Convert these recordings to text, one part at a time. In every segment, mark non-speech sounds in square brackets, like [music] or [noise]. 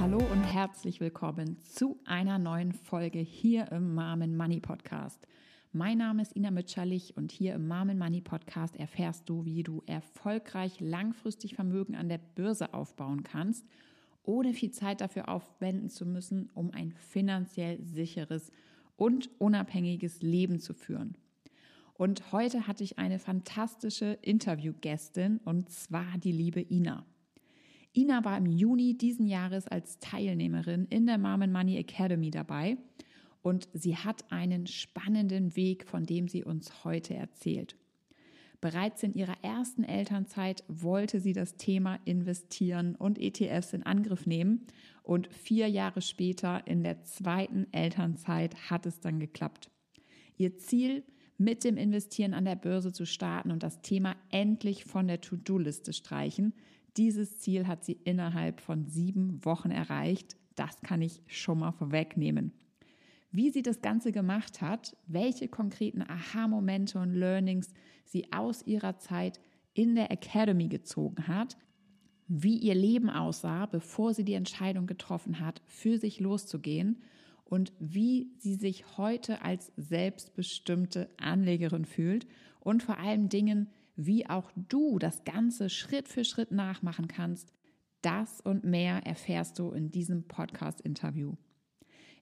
Hallo und herzlich willkommen zu einer neuen Folge hier im Mom Money Podcast. Mein Name ist Ina Mütscherlich und hier im Mom Money Podcast erfährst du, wie du erfolgreich langfristig Vermögen an der Börse aufbauen kannst, ohne viel Zeit dafür aufwenden zu müssen, um ein finanziell sicheres und unabhängiges Leben zu führen. Und heute hatte ich eine fantastische Interviewgästin und zwar die liebe Ina. Ina war im Juni diesen Jahres als Teilnehmerin in der Mom and Money Academy dabei und sie hat einen spannenden Weg, von dem sie uns heute erzählt. Bereits in ihrer ersten Elternzeit wollte sie das Thema Investieren und ETFs in Angriff nehmen und vier Jahre später in der zweiten Elternzeit hat es dann geklappt. Ihr Ziel, mit dem Investieren an der Börse zu starten und das Thema endlich von der To-Do-Liste streichen, dieses Ziel hat sie innerhalb von sieben Wochen erreicht. Das kann ich schon mal vorwegnehmen. Wie sie das Ganze gemacht hat, welche konkreten Aha-Momente und Learnings sie aus ihrer Zeit in der Academy gezogen hat, wie ihr Leben aussah, bevor sie die Entscheidung getroffen hat, für sich loszugehen und wie sie sich heute als selbstbestimmte Anlegerin fühlt und vor allem Dingen, wie auch du das Ganze Schritt für Schritt nachmachen kannst, das und mehr erfährst du in diesem Podcast-Interview.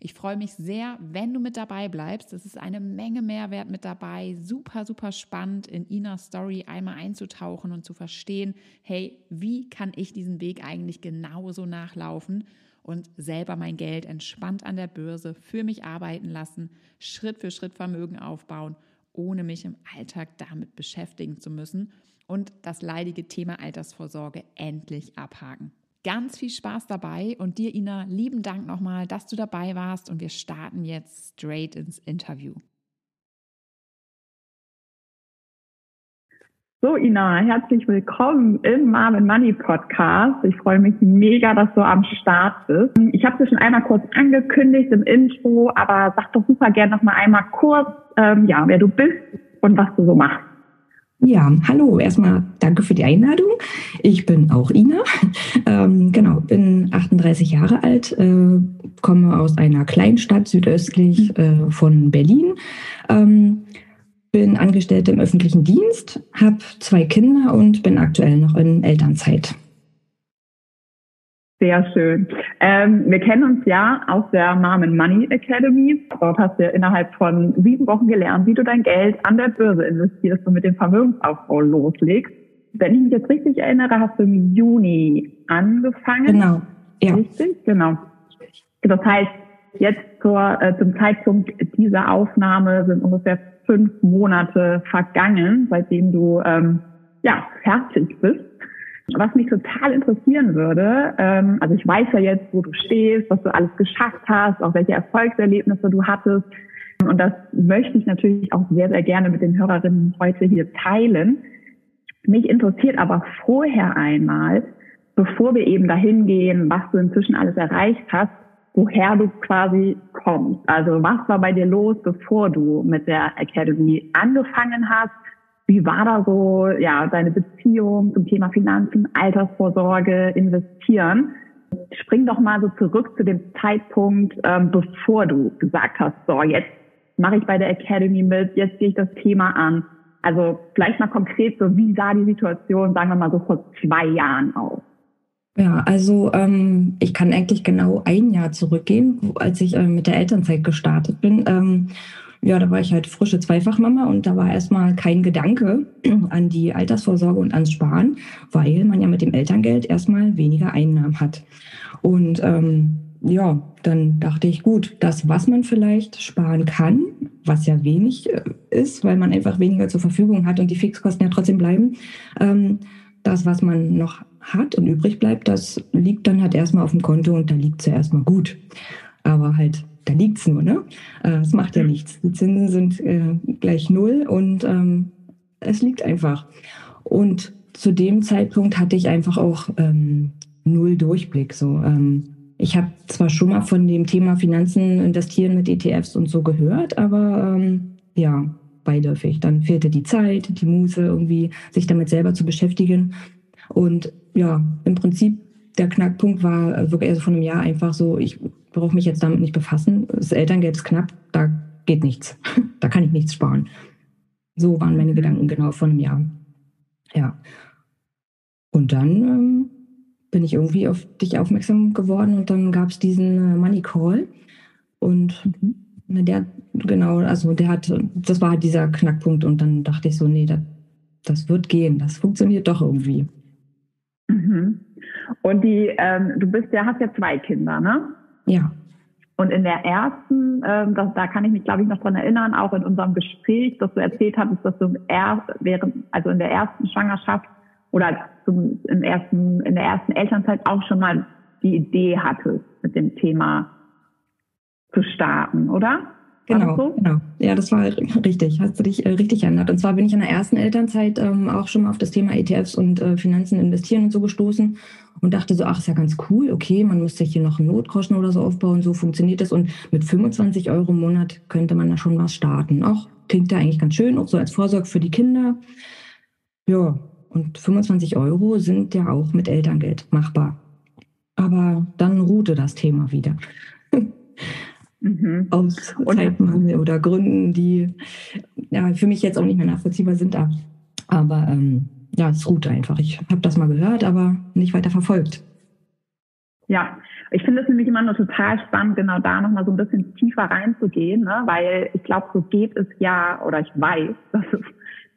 Ich freue mich sehr, wenn du mit dabei bleibst. Es ist eine Menge Mehrwert mit dabei. Super, super spannend, in Inas Story einmal einzutauchen und zu verstehen, hey, wie kann ich diesen Weg eigentlich genauso nachlaufen und selber mein Geld entspannt an der Börse für mich arbeiten lassen, Schritt für Schritt Vermögen aufbauen ohne mich im Alltag damit beschäftigen zu müssen und das leidige Thema Altersvorsorge endlich abhaken. Ganz viel Spaß dabei und dir, Ina, lieben Dank nochmal, dass du dabei warst und wir starten jetzt straight ins Interview. So, Ina, herzlich willkommen im Mom Money Podcast. Ich freue mich mega, dass du am Start bist. Ich habe es schon einmal kurz angekündigt im Intro, aber sag doch super gerne noch mal einmal kurz, ähm, ja, wer du bist und was du so machst. Ja, hallo. Erstmal danke für die Einladung. Ich bin auch Ina. [laughs] Ähm, genau, bin 38 Jahre alt, äh, komme aus einer Kleinstadt südöstlich äh, von Berlin. Ähm, bin Angestellte im öffentlichen Dienst, habe zwei Kinder und bin aktuell noch in Elternzeit. Sehr schön. Ähm, wir kennen uns ja aus der Mom and Money Academy. Dort hast du ja innerhalb von sieben Wochen gelernt, wie du dein Geld an der Börse investierst und mit dem Vermögensaufbau loslegst. Wenn ich mich jetzt richtig erinnere, hast du im Juni angefangen. Genau. Ja. Richtig? Genau. Das heißt, jetzt zur, äh, zum Zeitpunkt dieser Aufnahme sind ungefähr fünf Monate vergangen, seitdem du ähm, ja fertig bist. Was mich total interessieren würde, ähm, also ich weiß ja jetzt, wo du stehst, was du alles geschafft hast, auch welche Erfolgserlebnisse du hattest. Und das möchte ich natürlich auch sehr, sehr gerne mit den Hörerinnen heute hier teilen. Mich interessiert aber vorher einmal, bevor wir eben dahin gehen, was du inzwischen alles erreicht hast, woher du quasi kommst. Also was war bei dir los, bevor du mit der Academy angefangen hast? Wie war da so, ja, deine Beziehung zum Thema Finanzen, Altersvorsorge, Investieren? Spring doch mal so zurück zu dem Zeitpunkt, ähm, bevor du gesagt hast, so, jetzt mache ich bei der Academy mit, jetzt gehe ich das Thema an. Also vielleicht mal konkret so, wie sah die Situation, sagen wir mal so vor zwei Jahren aus? Ja, also ähm, ich kann eigentlich genau ein Jahr zurückgehen, als ich äh, mit der Elternzeit gestartet bin. Ähm, ja, da war ich halt frische Zweifachmama und da war erstmal kein Gedanke [clears throat] an die Altersvorsorge und ans Sparen, weil man ja mit dem Elterngeld erstmal weniger Einnahmen hat. Und ähm, ja, dann dachte ich, gut, das, was man vielleicht sparen kann, was ja wenig äh, ist, weil man einfach weniger zur Verfügung hat und die Fixkosten ja trotzdem bleiben, ähm, das, was man noch hat und übrig bleibt, das liegt dann halt erstmal auf dem Konto und da liegt es ja erstmal gut. Aber halt, da liegt es nur, ne? Äh, es macht ja nichts. Die Zinsen sind äh, gleich null und ähm, es liegt einfach. Und zu dem Zeitpunkt hatte ich einfach auch ähm, null Durchblick. So, ähm, ich habe zwar schon mal von dem Thema Finanzen investieren mit ETFs und so gehört, aber ähm, ja, beiläufig. Dann fehlte die Zeit, die Muße, irgendwie sich damit selber zu beschäftigen. Und ja, im Prinzip der Knackpunkt war wirklich also von einem Jahr einfach so, ich brauche mich jetzt damit nicht befassen. Das Elterngeld ist knapp, da geht nichts. [laughs] da kann ich nichts sparen. So waren meine Gedanken genau von einem Jahr. Ja. Und dann ähm, bin ich irgendwie auf dich aufmerksam geworden und dann gab es diesen äh, Money Call. Und mhm. Der, genau, also der hat, das war halt dieser Knackpunkt und dann dachte ich so, nee, das, das wird gehen, das funktioniert doch irgendwie. Mhm. Und die, ähm, du bist ja, hast ja zwei Kinder, ne? Ja. Und in der ersten, ähm, das, da kann ich mich, glaube ich, noch dran erinnern, auch in unserem Gespräch, dass du erzählt hattest, dass du erst während, also in der ersten Schwangerschaft oder zum, im ersten, in der ersten Elternzeit auch schon mal die Idee hattest, mit dem Thema zu starten, oder? Genau, so? genau. Ja, das war richtig. Hast du dich äh, richtig erinnert. Und zwar bin ich in der ersten Elternzeit ähm, auch schon mal auf das Thema ETFs und äh, Finanzen investieren und so gestoßen und dachte so, ach, ist ja ganz cool. Okay, man muss sich hier noch einen Notgroschen oder so aufbauen. So funktioniert das. Und mit 25 Euro im Monat könnte man da schon was starten. Auch klingt ja eigentlich ganz schön, auch so als Vorsorge für die Kinder. Ja, und 25 Euro sind ja auch mit Elterngeld machbar. Aber dann ruhte das Thema wieder. [laughs] Mhm. Aus Zeitmangel oder Gründen, die ja, für mich jetzt auch nicht mehr nachvollziehbar sind. Aber ähm, ja, es ruht einfach. Ich habe das mal gehört, aber nicht weiter verfolgt. Ja, ich finde es nämlich immer nur total spannend, genau da nochmal so ein bisschen tiefer reinzugehen, ne? weil ich glaube, so geht es ja, oder ich weiß, [laughs] dass es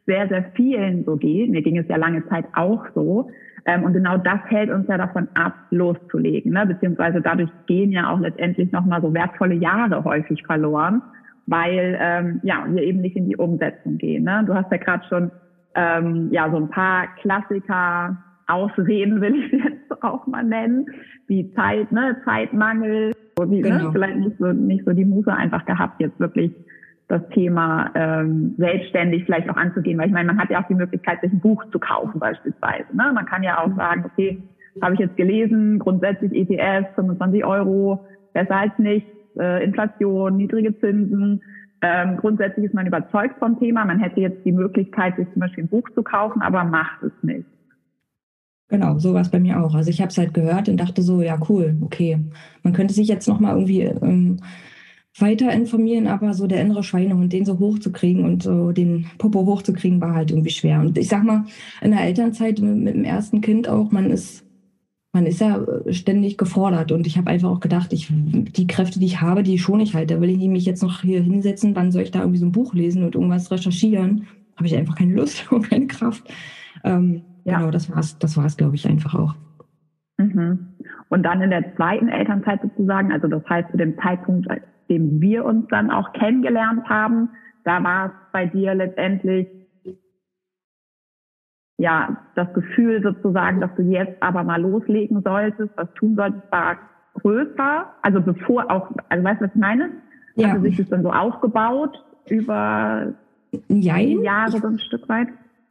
sehr, sehr vielen so geht. Mir ging es ja lange Zeit auch so. Ähm, und genau das hält uns ja davon ab, loszulegen. Ne? Beziehungsweise dadurch gehen ja auch letztendlich nochmal so wertvolle Jahre häufig verloren, weil ähm, ja wir eben nicht in die Umsetzung gehen. Ne? Du hast ja gerade schon ähm, ja so ein paar Klassiker, Ausreden will ich [laughs] jetzt auch mal nennen, wie Zeit, ne, Zeitmangel, wo sie ne, genau. ne, vielleicht nicht so nicht so die Muse einfach gehabt, jetzt wirklich das Thema ähm, selbstständig vielleicht auch anzugehen, weil ich meine, man hat ja auch die Möglichkeit, sich ein Buch zu kaufen beispielsweise. Ne? Man kann ja auch sagen, okay, habe ich jetzt gelesen, grundsätzlich ETF, 25 Euro, besser als nichts, äh, Inflation, niedrige Zinsen. Ähm, grundsätzlich ist man überzeugt vom Thema. Man hätte jetzt die Möglichkeit, sich zum Beispiel ein Buch zu kaufen, aber macht es nicht. Genau, so war es bei mir auch. Also ich habe es halt gehört und dachte so, ja cool, okay. Man könnte sich jetzt nochmal irgendwie ähm, weiter informieren, aber so der innere Schweinehund, den so hochzukriegen und so den Popo hochzukriegen, war halt irgendwie schwer. Und ich sag mal, in der Elternzeit mit, mit dem ersten Kind auch, man ist, man ist ja ständig gefordert. Und ich habe einfach auch gedacht, ich, die Kräfte, die ich habe, die schon ich halt. Da will ich mich jetzt noch hier hinsetzen, wann soll ich da irgendwie so ein Buch lesen und irgendwas recherchieren? Habe ich einfach keine Lust [laughs] und keine Kraft. Ähm, ja. Genau, das war's, das war's, glaube ich, einfach auch. Mhm. Und dann in der zweiten Elternzeit sozusagen, also das heißt zu dem Zeitpunkt, dem wir uns dann auch kennengelernt haben. Da war es bei dir letztendlich ja das Gefühl sozusagen, dass du jetzt aber mal loslegen solltest, was tun solltest, war größer. Also bevor auch, also weißt du, was ich meine? Ja. Hatte sich das dann so aufgebaut über Jein. Jahre so ein Stück weit?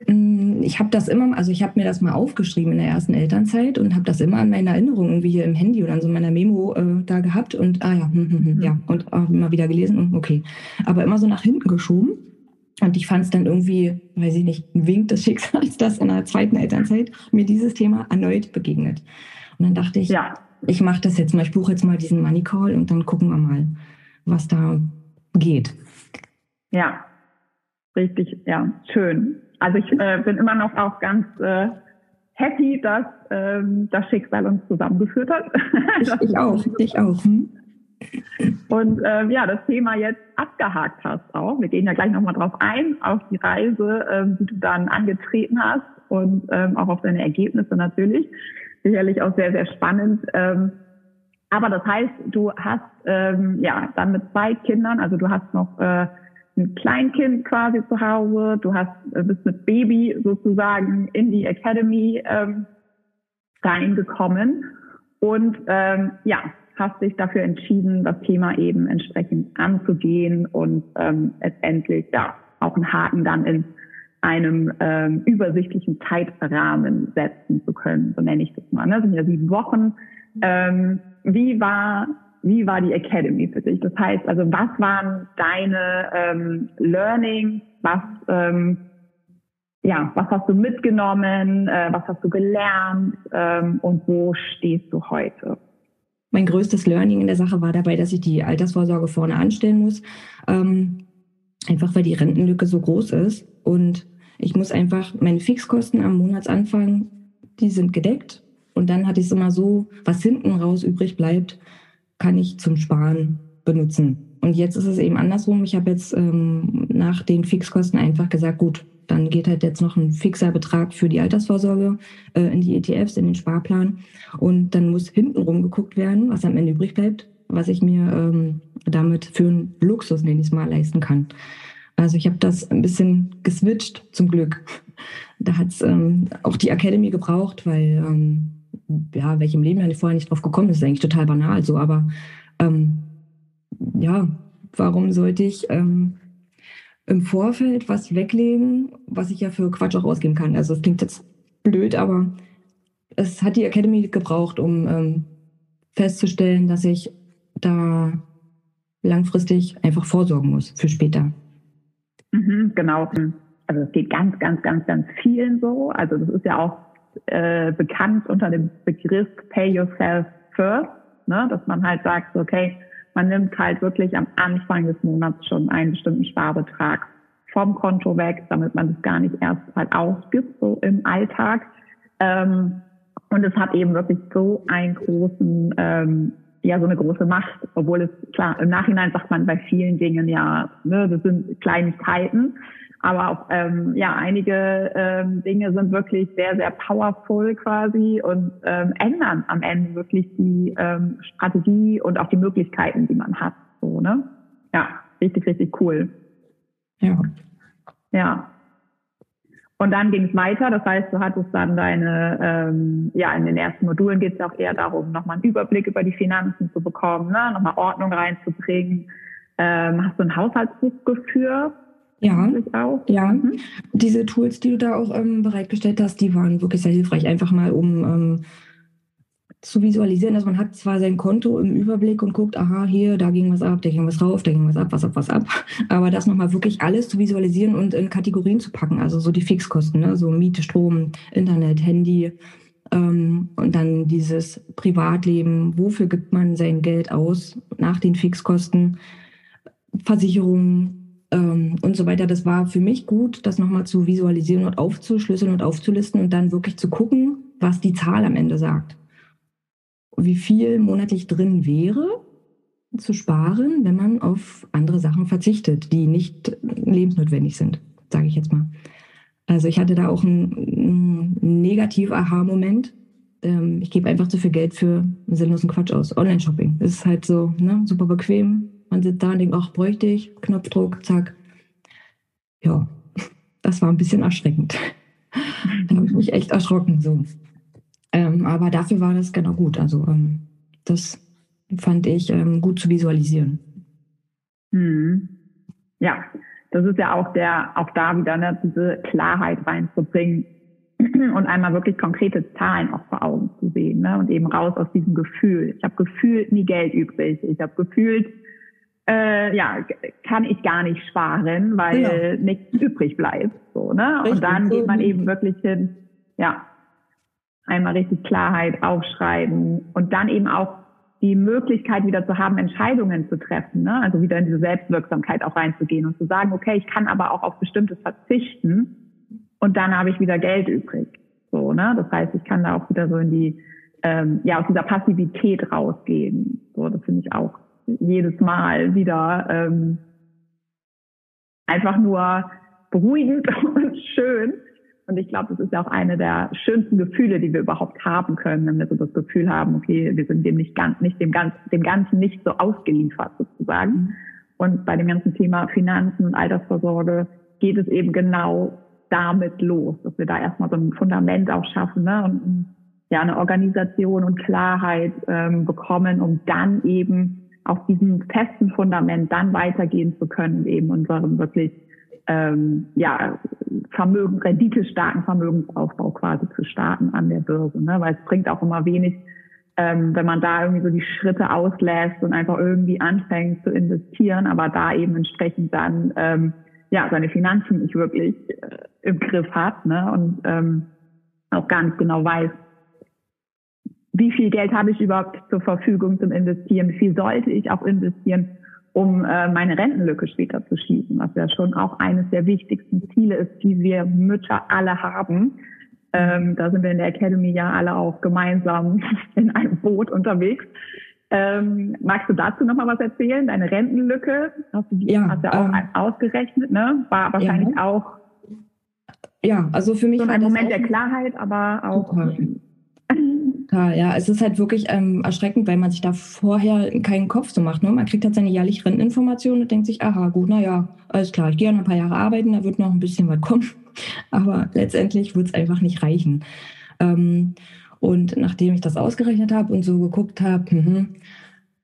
Mm, ich habe das immer, also ich habe mir das mal aufgeschrieben in der ersten Elternzeit und habe das immer an meiner Erinnerung irgendwie hier im Handy oder an so meiner Memo äh, da gehabt und ah ja, hm, hm, hm, mhm. ja und auch immer wieder gelesen und okay, aber immer so nach hinten geschoben und ich fand es dann irgendwie, weiß ich nicht, ein Wink des Schicksals, dass in der zweiten Elternzeit mir dieses Thema erneut begegnet. Und dann dachte ich, ja. ich mache das jetzt mal, ich buche jetzt mal diesen Money Call und dann gucken wir mal, was da geht. Ja, richtig, ja, schön. Also ich äh, bin immer noch auch ganz äh, happy, dass ähm, das Schicksal uns zusammengeführt hat. ich, [laughs] ich auch, ich auch. Hm? Und äh, ja, das Thema jetzt abgehakt hast auch. Wir gehen ja gleich nochmal drauf ein, auf die Reise, ähm, die du dann angetreten hast und ähm, auch auf deine Ergebnisse natürlich. Sicherlich auch sehr, sehr spannend. Ähm, aber das heißt, du hast ähm, ja dann mit zwei Kindern, also du hast noch äh, ein Kleinkind quasi zu Hause, du hast, äh, bist mit Baby sozusagen in die Academy ähm, reingekommen und ähm, ja, hast dich dafür entschieden, das Thema eben entsprechend anzugehen und ähm, letztendlich ja auch einen Haken dann in einem ähm, übersichtlichen Zeitrahmen setzen zu können, so nenne ich das mal. Ne? Das sind ja sieben Wochen. Ähm, wie war wie war die Academy für dich? Das heißt, also was waren deine ähm, Learnings? Was, ähm, ja, was hast du mitgenommen, äh, was hast du gelernt ähm, und wo stehst du heute? Mein größtes Learning in der Sache war dabei, dass ich die Altersvorsorge vorne anstellen muss. Ähm, einfach weil die Rentenlücke so groß ist. Und ich muss einfach meine Fixkosten am Monatsanfang, die sind gedeckt. Und dann hatte ich es immer so, was hinten raus übrig bleibt, kann ich zum Sparen benutzen. Und jetzt ist es eben andersrum. Ich habe jetzt ähm, nach den Fixkosten einfach gesagt, gut, dann geht halt jetzt noch ein fixer Betrag für die Altersvorsorge äh, in die ETFs, in den Sparplan. Und dann muss hintenrum geguckt werden, was am Ende übrig bleibt, was ich mir ähm, damit für einen Luxus, nenne ich es mal, leisten kann. Also ich habe das ein bisschen geswitcht, zum Glück. Da hat es ähm, auch die Academy gebraucht, weil ähm, ja, welche im Leben ja vorher nicht drauf gekommen ist, ist eigentlich total banal so, aber ähm, ja, warum sollte ich ähm, im Vorfeld was weglegen, was ich ja für Quatsch auch ausgeben kann? Also es klingt jetzt blöd, aber es hat die Academy gebraucht, um ähm, festzustellen, dass ich da langfristig einfach vorsorgen muss für später. Mhm, genau. Also es geht ganz, ganz, ganz, ganz vielen so. Also das ist ja auch äh, bekannt unter dem Begriff Pay Yourself First, ne? dass man halt sagt, okay, man nimmt halt wirklich am Anfang des Monats schon einen bestimmten Sparbetrag vom Konto weg, damit man das gar nicht erst halt ausgibt, so im Alltag. Ähm, und es hat eben wirklich so einen großen, ähm, ja, so eine große Macht, obwohl es, klar, im Nachhinein sagt man bei vielen Dingen ja, ne, das sind Kleinigkeiten. Aber auch ähm, ja, einige ähm, Dinge sind wirklich sehr, sehr powerful quasi und ähm, ändern am Ende wirklich die ähm, Strategie und auch die Möglichkeiten, die man hat. So, ne? Ja, richtig, richtig cool. Ja. Ja. Und dann ging es weiter. Das heißt, du hattest dann deine, ähm, ja, in den ersten Modulen geht es auch eher darum, nochmal einen Überblick über die Finanzen zu bekommen, ne? nochmal Ordnung reinzubringen. Ähm, hast du ein Haushaltsbuch geführt? Ja, ja. Mhm. Diese Tools, die du da auch ähm, bereitgestellt hast, die waren wirklich sehr hilfreich. Einfach mal, um ähm, zu visualisieren, dass man hat zwar sein Konto im Überblick und guckt, aha, hier, da ging was ab, da ging was rauf, da ging was ab, was ab, was ab. [laughs] Aber das nochmal wirklich alles zu visualisieren und in Kategorien zu packen, also so die Fixkosten, ne? so Miete, Strom, Internet, Handy ähm, und dann dieses Privatleben, wofür gibt man sein Geld aus nach den Fixkosten, Versicherungen, ähm, und so weiter. Das war für mich gut, das nochmal zu visualisieren und aufzuschlüsseln und aufzulisten und dann wirklich zu gucken, was die Zahl am Ende sagt. Wie viel monatlich drin wäre, zu sparen, wenn man auf andere Sachen verzichtet, die nicht lebensnotwendig sind, sage ich jetzt mal. Also ich hatte da auch einen, einen Negativ-Aha-Moment. Ähm, ich gebe einfach zu viel Geld für sinnlosen Quatsch aus. Online-Shopping. Ist halt so ne, super bequem, man sitzt da und denkt, ach, bräuchte ich, Knopfdruck, zack. Ja, das war ein bisschen erschreckend. [laughs] da habe ich mich echt erschrocken. So. Ähm, aber dafür war das genau gut. Also ähm, das fand ich ähm, gut zu visualisieren. Hm. Ja, das ist ja auch der, auch da wieder ne, diese Klarheit reinzubringen [clears throat] und einmal wirklich konkrete Zahlen auch vor Augen zu sehen ne? und eben raus aus diesem Gefühl. Ich habe gefühlt nie Geld übrig. Ich habe gefühlt äh, ja, kann ich gar nicht sparen, weil ja. nichts übrig bleibt. So, ne? Richtig, und dann geht man eben wirklich hin, ja, einmal richtig Klarheit aufschreiben und dann eben auch die Möglichkeit wieder zu haben, Entscheidungen zu treffen, ne? also wieder in diese Selbstwirksamkeit auch reinzugehen und zu sagen, okay, ich kann aber auch auf bestimmtes verzichten und dann habe ich wieder Geld übrig. So, ne? Das heißt, ich kann da auch wieder so in die, ähm, ja, aus dieser Passivität rausgehen. So, das finde ich auch jedes Mal wieder ähm, einfach nur beruhigend [laughs] und schön. Und ich glaube, das ist ja auch eine der schönsten Gefühle, die wir überhaupt haben können, wenn wir so das Gefühl haben, okay, wir sind dem nicht ganz, nicht dem ganz, dem Ganzen nicht so ausgeliefert sozusagen. Mhm. Und bei dem ganzen Thema Finanzen und Altersvorsorge geht es eben genau damit los, dass wir da erstmal so ein Fundament auch schaffen ne? und ja eine Organisation und Klarheit ähm, bekommen, um dann eben auf diesem festen Fundament dann weitergehen zu können, eben unseren wirklich ähm, ja, Vermögen, renditestarken Vermögensaufbau quasi zu starten an der Börse. Ne? Weil es bringt auch immer wenig, ähm, wenn man da irgendwie so die Schritte auslässt und einfach irgendwie anfängt zu investieren, aber da eben entsprechend dann ähm, ja seine Finanzen nicht wirklich äh, im Griff hat ne? und ähm, auch gar nicht genau weiß, wie viel Geld habe ich überhaupt zur Verfügung zum Investieren, wie viel sollte ich auch investieren, um äh, meine Rentenlücke später zu schließen, was ja schon auch eines der wichtigsten Ziele ist, die wir Mütter alle haben. Ähm, da sind wir in der Academy ja alle auch gemeinsam [laughs] in einem Boot unterwegs. Ähm, magst du dazu noch mal was erzählen? Deine Rentenlücke, hast du die ja, hast du auch ähm, ausgerechnet, ne? War wahrscheinlich ja. auch ja, also für mich so ein Moment der Klarheit, aber auch super. [laughs] Total, ja. Es ist halt wirklich ähm, erschreckend, weil man sich da vorher keinen Kopf so macht. Ne? Man kriegt halt seine jährliche Renteninformation und denkt sich, aha, gut, naja, alles klar, ich gehe noch ein paar Jahre arbeiten, da wird noch ein bisschen was kommen. [laughs] Aber letztendlich wird es einfach nicht reichen. Ähm, und nachdem ich das ausgerechnet habe und so geguckt habe, mh,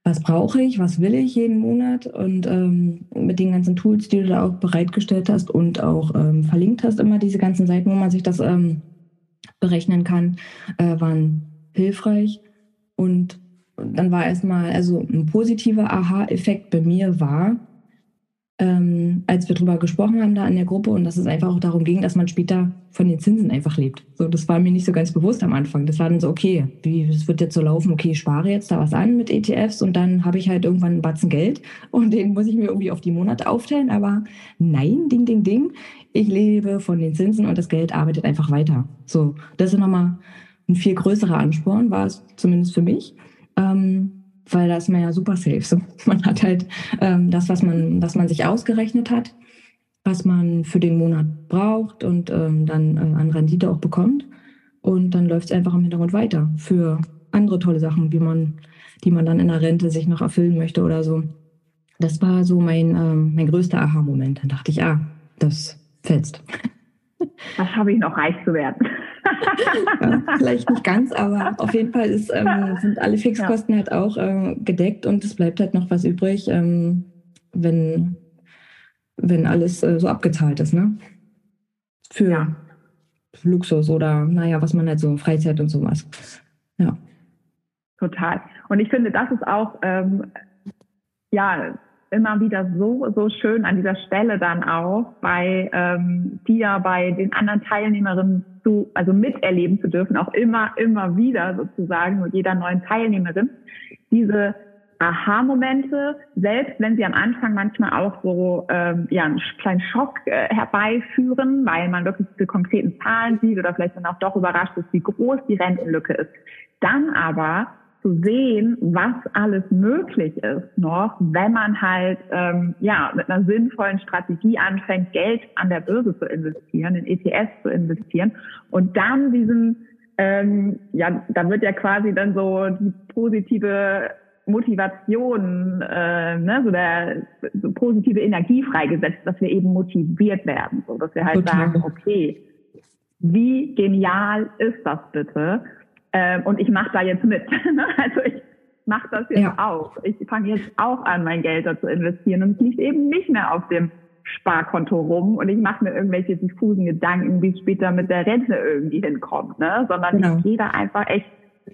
was brauche ich, was will ich jeden Monat und ähm, mit den ganzen Tools, die du da auch bereitgestellt hast und auch ähm, verlinkt hast, immer diese ganzen Seiten, wo man sich das ähm, berechnen kann, äh, waren hilfreich. Und dann war erstmal, also ein positiver Aha-Effekt bei mir war, ähm, als wir darüber gesprochen haben da in der Gruppe und dass es einfach auch darum ging, dass man später von den Zinsen einfach lebt. So, das war mir nicht so ganz bewusst am Anfang. Das war dann so, okay, wie, es wird jetzt so laufen, okay, ich spare jetzt da was an mit ETFs und dann habe ich halt irgendwann einen Batzen Geld [laughs] und den muss ich mir irgendwie auf die Monate aufteilen. Aber nein, ding, ding, ding, ich lebe von den Zinsen und das Geld arbeitet einfach weiter. So, das ist nochmal ein viel größerer Ansporn, war es zumindest für mich. Ähm, weil da ist man ja super safe. So, [laughs] man hat halt ähm, das, was man, was man sich ausgerechnet hat, was man für den Monat braucht und ähm, dann äh, an Rendite auch bekommt. Und dann läuft es einfach im Hintergrund weiter für andere tolle Sachen, wie man, die man dann in der Rente sich noch erfüllen möchte oder so. Das war so mein, ähm, mein größter Aha-Moment. Dann dachte ich, ah, das fetzt. [laughs] Was habe ich noch reich zu werden? Ja, [laughs] vielleicht nicht ganz, aber auf jeden Fall ist, ähm, [laughs] sind alle Fixkosten ja. halt auch äh, gedeckt und es bleibt halt noch was übrig, ähm, wenn, wenn alles äh, so abgezahlt ist, ne? Für ja. Luxus oder naja, was man halt so Freizeit und sowas. Ja. Total. Und ich finde, das ist auch ähm, ja immer wieder so, so schön an dieser Stelle dann auch bei ähm, dir, bei den anderen Teilnehmerinnen zu, also miterleben zu dürfen, auch immer, immer wieder sozusagen mit jeder neuen Teilnehmerin, diese Aha-Momente, selbst wenn sie am Anfang manchmal auch so ähm, ja, einen kleinen Schock äh, herbeiführen, weil man wirklich diese konkreten Zahlen sieht oder vielleicht dann auch doch überrascht ist, wie groß die Rentenlücke ist. Dann aber zu sehen, was alles möglich ist noch, wenn man halt ähm, ja mit einer sinnvollen Strategie anfängt, Geld an der Börse zu investieren, in ETS zu investieren und dann diesen ähm, ja, da wird ja quasi dann so die positive Motivation, äh, ne, so der so positive Energie freigesetzt, dass wir eben motiviert werden, so dass wir halt Total. sagen, okay, wie genial ist das bitte? Ähm, und ich mache da jetzt mit. [laughs] Ne? also ich mache das jetzt ja. auch. Ich fange jetzt auch an, mein Geld da zu investieren und es liegt eben nicht mehr auf dem Sparkonto rum und ich mache mir irgendwelche diffusen Gedanken, wie es später mit der Rente irgendwie hinkommt, ne? sondern genau. ich gehe da einfach echt,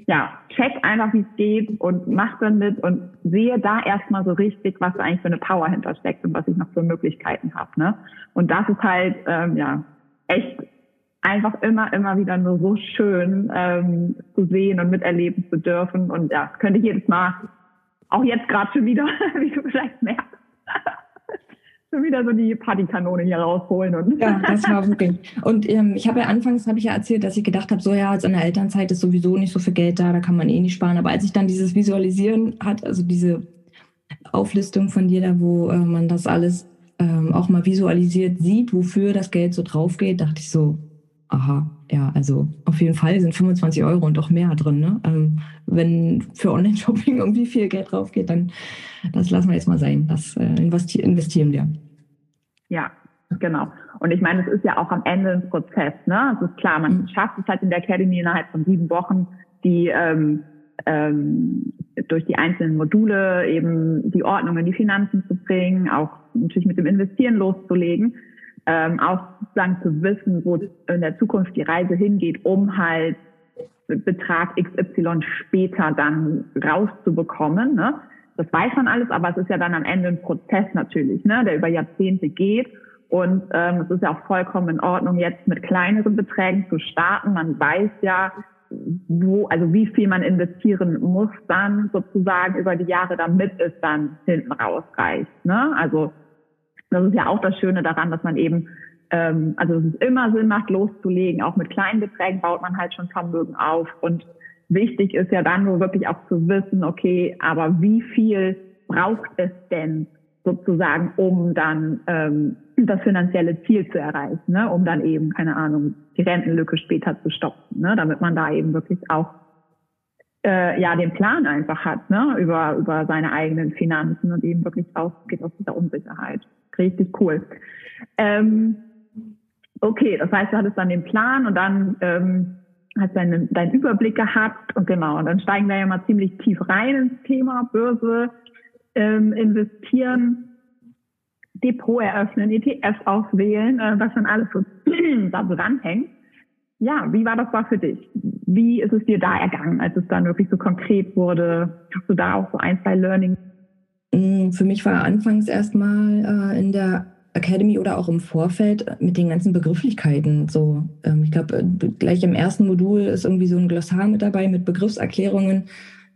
ja, check einfach, wie es geht und mach dann mit und sehe da erstmal so richtig, was da eigentlich für eine Power hintersteckt und was ich noch für Möglichkeiten habe. Ne? Und das ist halt, ähm, ja, echt einfach immer, immer wieder nur so schön ähm, zu sehen und miterleben zu dürfen. Und ja, das könnte ich jedes Mal, auch jetzt gerade schon wieder, [laughs] wie du vielleicht merkst, [laughs] schon wieder so die Partykanone hier rausholen. Und ja, das war [laughs] wirklich. Und ähm, ich habe ja anfangs, habe ich ja erzählt, dass ich gedacht habe, so ja, als in der Elternzeit ist sowieso nicht so viel Geld da, da kann man eh nicht sparen. Aber als ich dann dieses Visualisieren hat, also diese Auflistung von dir da, wo äh, man das alles ähm, auch mal visualisiert sieht, wofür das Geld so drauf geht, dachte ich so, aha, ja, also auf jeden Fall sind 25 Euro und auch mehr drin. Ne? Ähm, wenn für Online-Shopping [laughs] irgendwie viel Geld drauf geht, dann das lassen wir jetzt mal sein. Das äh, investi investieren wir. Ja, genau. Und ich meine, es ist ja auch am Ende ein Prozess. Ne? Es ist klar, man mhm. schafft es halt in der Academy innerhalb von sieben Wochen, die ähm, ähm, durch die einzelnen Module eben die Ordnung in die Finanzen zu bringen, auch natürlich mit dem Investieren loszulegen ähm, auch sozusagen zu wissen, wo in der Zukunft die Reise hingeht, um halt Betrag XY später dann rauszubekommen. Ne? Das weiß man alles, aber es ist ja dann am Ende ein Prozess natürlich, ne, der über Jahrzehnte geht. Und ähm, es ist ja auch vollkommen in Ordnung, jetzt mit kleineren Beträgen zu starten. Man weiß ja, wo, also wie viel man investieren muss dann sozusagen über die Jahre, damit es dann hinten rausreicht. Ne? Also das ist ja auch das Schöne daran, dass man eben, ähm, also es ist immer Sinn macht, loszulegen. Auch mit kleinen Beträgen baut man halt schon Vermögen auf. Und wichtig ist ja dann nur wirklich auch zu wissen, okay, aber wie viel braucht es denn sozusagen, um dann ähm, das finanzielle Ziel zu erreichen, ne? um dann eben, keine Ahnung, die Rentenlücke später zu stoppen, ne? damit man da eben wirklich auch äh, ja den Plan einfach hat ne? über, über seine eigenen Finanzen und eben wirklich ausgeht aus dieser Unsicherheit. Richtig cool. Ähm, okay, das heißt, du hattest dann den Plan und dann ähm, hast deinen, deinen Überblick gehabt und genau, und dann steigen wir ja mal ziemlich tief rein ins Thema Börse, ähm, investieren Depot eröffnen, ETF auswählen, äh, was dann alles so [clears throat] da dranhängt. Ja, wie war das war für dich? Wie ist es dir da ergangen, als es dann wirklich so konkret wurde? Hast du da auch so ein, zwei Learning? Mm, für mich war anfangs erstmal äh, in der Academy oder auch im Vorfeld mit den ganzen Begrifflichkeiten so. Ähm, ich glaube, äh, gleich im ersten Modul ist irgendwie so ein Glossar mit dabei mit Begriffserklärungen.